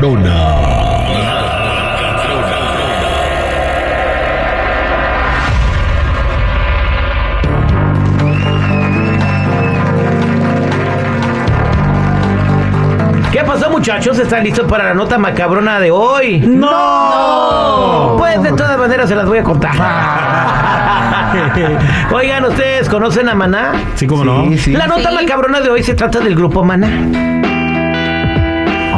nota macabrona. ¿Qué pasó, muchachos? ¿Están listos para la nota macabrona de hoy? ¡No! Pues de todas maneras se las voy a contar. Oigan, ¿ustedes conocen a Maná? Sí, cómo no. La nota Sí. macabrona de hoy se trata del grupo Maná.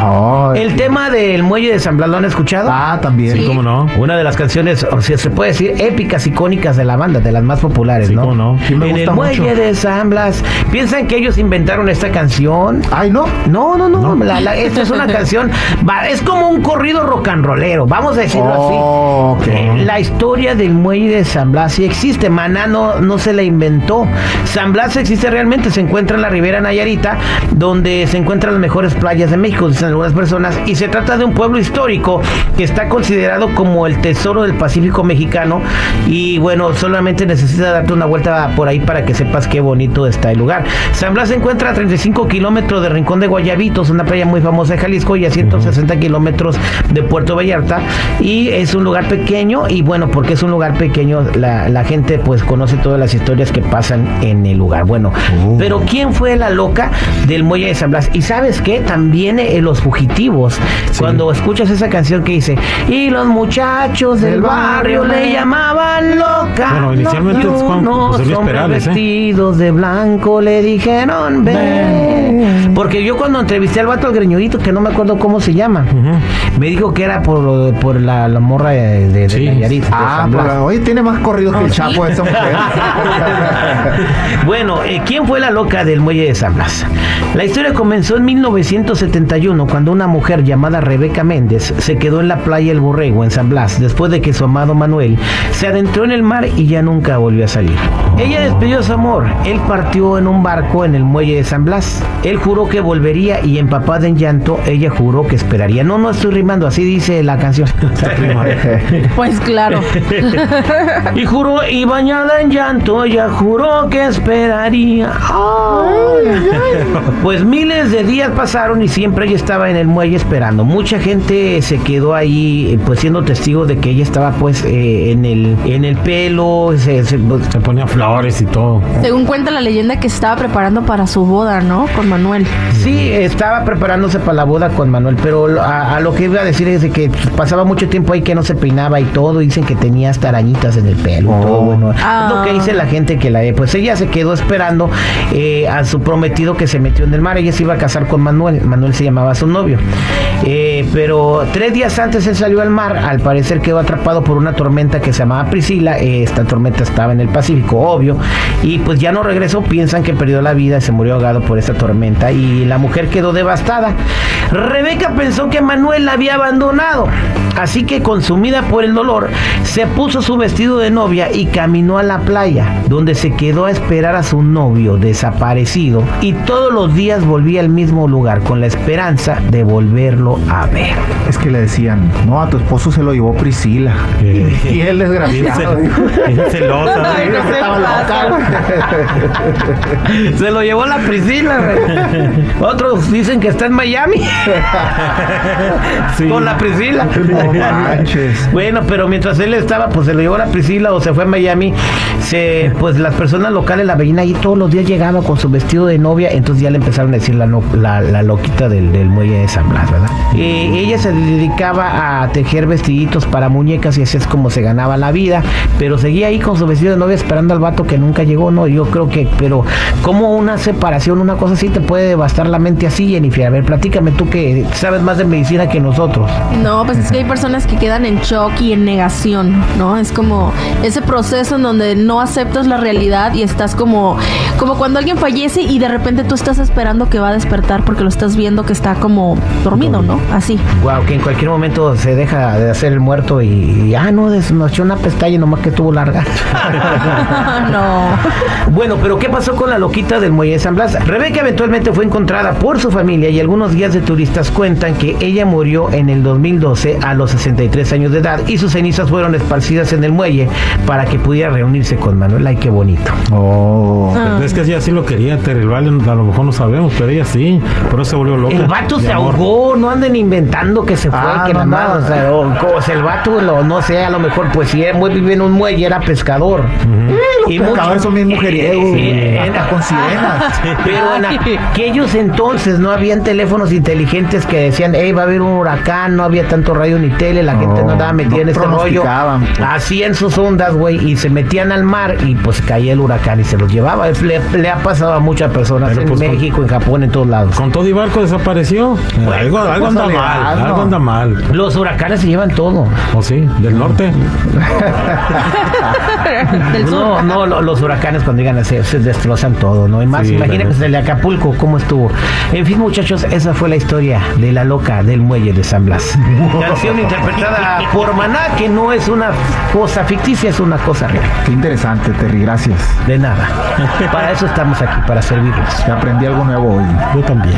Ay. El tema del muelle de San Blas, ¿lo han escuchado? Ah, también. Sí, cómo no. Una de las canciones, o sea, se puede decir épicas, icónicas de la banda, de las más populares, Sí, ¿no? cómo no. Sí, me en el gusta muelle mucho. de San Blas. ¿Piensan que ellos inventaron esta canción? Ay, no. No, no, no. La- la- esta es una canción. va- es como un corrido rock and rollero, vamos a decirlo Oh, así. ok. Eh, La historia del muelle de San Blas sí existe. Maná no, no se la inventó. San Blas existe realmente. Se encuentra en la Ribera Nayarita, donde se encuentran las mejores playas de México, dicen algunas personas. Y se trata de un pueblo histórico que está considerado como el tesoro del Pacífico mexicano. Y bueno, solamente necesita darte una vuelta por ahí para que sepas qué bonito está el lugar. San Blas se encuentra a 35 kilómetros de Rincón de Guayabitos, una playa muy famosa de Jalisco, y a 160 kilómetros de Puerto Vallarta. Y es un lugar pequeño, y bueno, porque es un lugar pequeño, la, la gente pues conoce todas las historias que pasan en el lugar. Bueno, Oh. pero ¿quién fue la loca del muelle de San Blas? Y sabes qué, también eh, los fugitivos. Cuando escuchas esa canción que dice, y los muchachos del barrio barrio le llamaban loca. Bueno, inicialmente Y es Juan José Luis hombres Perales, ¿eh? vestidos de blanco le dijeron, ven. Porque yo cuando entrevisté al vato al greñudito, que no me acuerdo cómo se llama, Ujú. me dijo que era por, lo- por la, la morra de, de, de Sí. Nayarit, de Ah, pues, oye, tiene más corridos que el Chapo esa mujer. Bueno, eh, ¿quién fue la loca del muelle de San Blas? La historia comenzó en 1971 cuando una mujer llamada Rebeca Méndez se quedó en la playa El Borrego en San Blas después de que su amado Manuel se adentró en el mar y ya nunca volvió a salir. Ella despidió su amor. Él partió en un barco en el muelle de San Blas. Él juró que volvería y empapada en llanto, ella juró que esperaría. No, no estoy rimando, así dice la canción. Pues claro. Y juró, y bañada en llanto, ella juró que esperaría. Ay, Pues miles de días pasaron y siempre ella estaba en el muelle esperando. Mucha gente se quedó ahí, eh, pues siendo testigo de que ella estaba pues eh, en el en el pelo, se- se- Se ponía flores y todo. Según cuenta la leyenda que se estaba preparando para su boda, ¿no? Con Manuel. Sí, estaba preparándose para la boda con Manuel, pero a, a lo que iba a decir es de que pasaba mucho tiempo ahí que no se peinaba y todo. Dicen que tenía hasta arañitas en el pelo y todo. Oh. Bueno, Ah. es lo que dice la gente que la ve. Pues ella se quedó esperando eh, a su prometido que se metió en el mar. Ella se iba a casar con Manuel. Manuel se llamaba novio. Eh, pero tres días antes él salió al mar. Al parecer quedó atrapado por una tormenta que se llamaba Priscila. Esta tormenta estaba en el Pacífico, obvio. Y pues ya no regresó. Piensan que perdió la vida, se murió ahogado por esta tormenta. Y la mujer quedó devastada. Rebeca pensó que Manuel la había abandonado. Así que consumida por el dolor, se puso su vestido de novia y caminó a la playa, donde se quedó a esperar a su novio desaparecido y todos los días volvía al mismo lugar con la esperanza de volverlo a ver. Es que le decían, no, a tu esposo se lo llevó Priscila. Eh. Y él desgraciado. Bien celosa. No se estaba loca. Se lo llevó la Priscila. güey. Otros dicen que está en Miami Sí. con la Priscila. No manches. Bueno, pero mientras él estaba, pues se lo llevó la Priscila o se fue a Miami, se, pues las personas locales la veían ahí todos los días llegaba con su vestido de novia, entonces ya le empezaron a decir la, no- la, la loquita del, del muelle de San Blas, ¿verdad? Eh, ella se dedicaba a tejer vestiditos para muñecas y así es como se ganaba la vida, pero seguía ahí con su vestido de novia esperando al vato que nunca llegó, ¿no? Yo creo que, pero como una separación, una cosa así te puede devastar la mente así, Jennifer? A ver, platícame tú que sabes más de medicina que nosotros. No, pues es que hay personas que quedan en shock y en negación, ¿no? Es como ese proceso en donde no aceptas la realidad y estás como, como cuando alguien fallece y de repente tú estás esperando que va a despertar porque lo estás viendo que está como dormido, ¿no? Así. Wow, que en cualquier momento se deja de hacer el muerto y, y, ah, no, des- nos echó una pestaña nomás que tuvo larga. no. bueno, pero ¿qué pasó con la loquita del muelle de San Blas? Rebeca eventualmente fue encontrada por su familia y algunos guías de turistas cuentan que ella murió en el 2012 a los 63 años de edad y sus cenizas fueron esparcidas en el muelle para que pudiera reunirse con Manuel. Ay, qué bonito. Oh. Ah. Es que ella sí lo quería, Terry. el vale a lo mejor no sabemos, pero ella sí. Por eso se volvió loca. El vato se amor. ahogó, no anden inventando que se fue, Ah, que no, nada más, no. o sea, o, o sea, el vato, lo- no sé, a lo mejor, pues si él vive en un muelle, era pescador. Y Los mucho- pescadores son bien mujeriegos, hasta con sirenas. Pero en aquellos entonces no habían teléfonos inteligentes que decían, hey, va a haber un huracán, no había tanto radio ni tele, la No, gente no andaba metida en este rollo. pues. Hacían sus ondas, güey, y se metían al mar y pues caía el huracán y se los llevaba. Le, le ha pasado a muchas personas Pero, en pues, con- México, en Japón, en todos lados. Con todo y barco desapareció. Algo algo anda mal. Algo anda mal. Los huracanes se llevan todo. ¿O sí? ¿Del norte? Del sur. No, no, lo- los huracanes cuando llegan a ser, se destrozan todo, ¿no? Y más, Sí, imagínense el de Acapulco, cómo estuvo. En fin, muchachos, esa fue la historia de la loca del muelle de San Blas. Canción interpretada por Maná, que no es una cosa ficticia, es una cosa real. Qué interesante, Terry, gracias. De nada. Para eso estamos aquí, para servirles. Aprendí algo nuevo hoy. Yo también.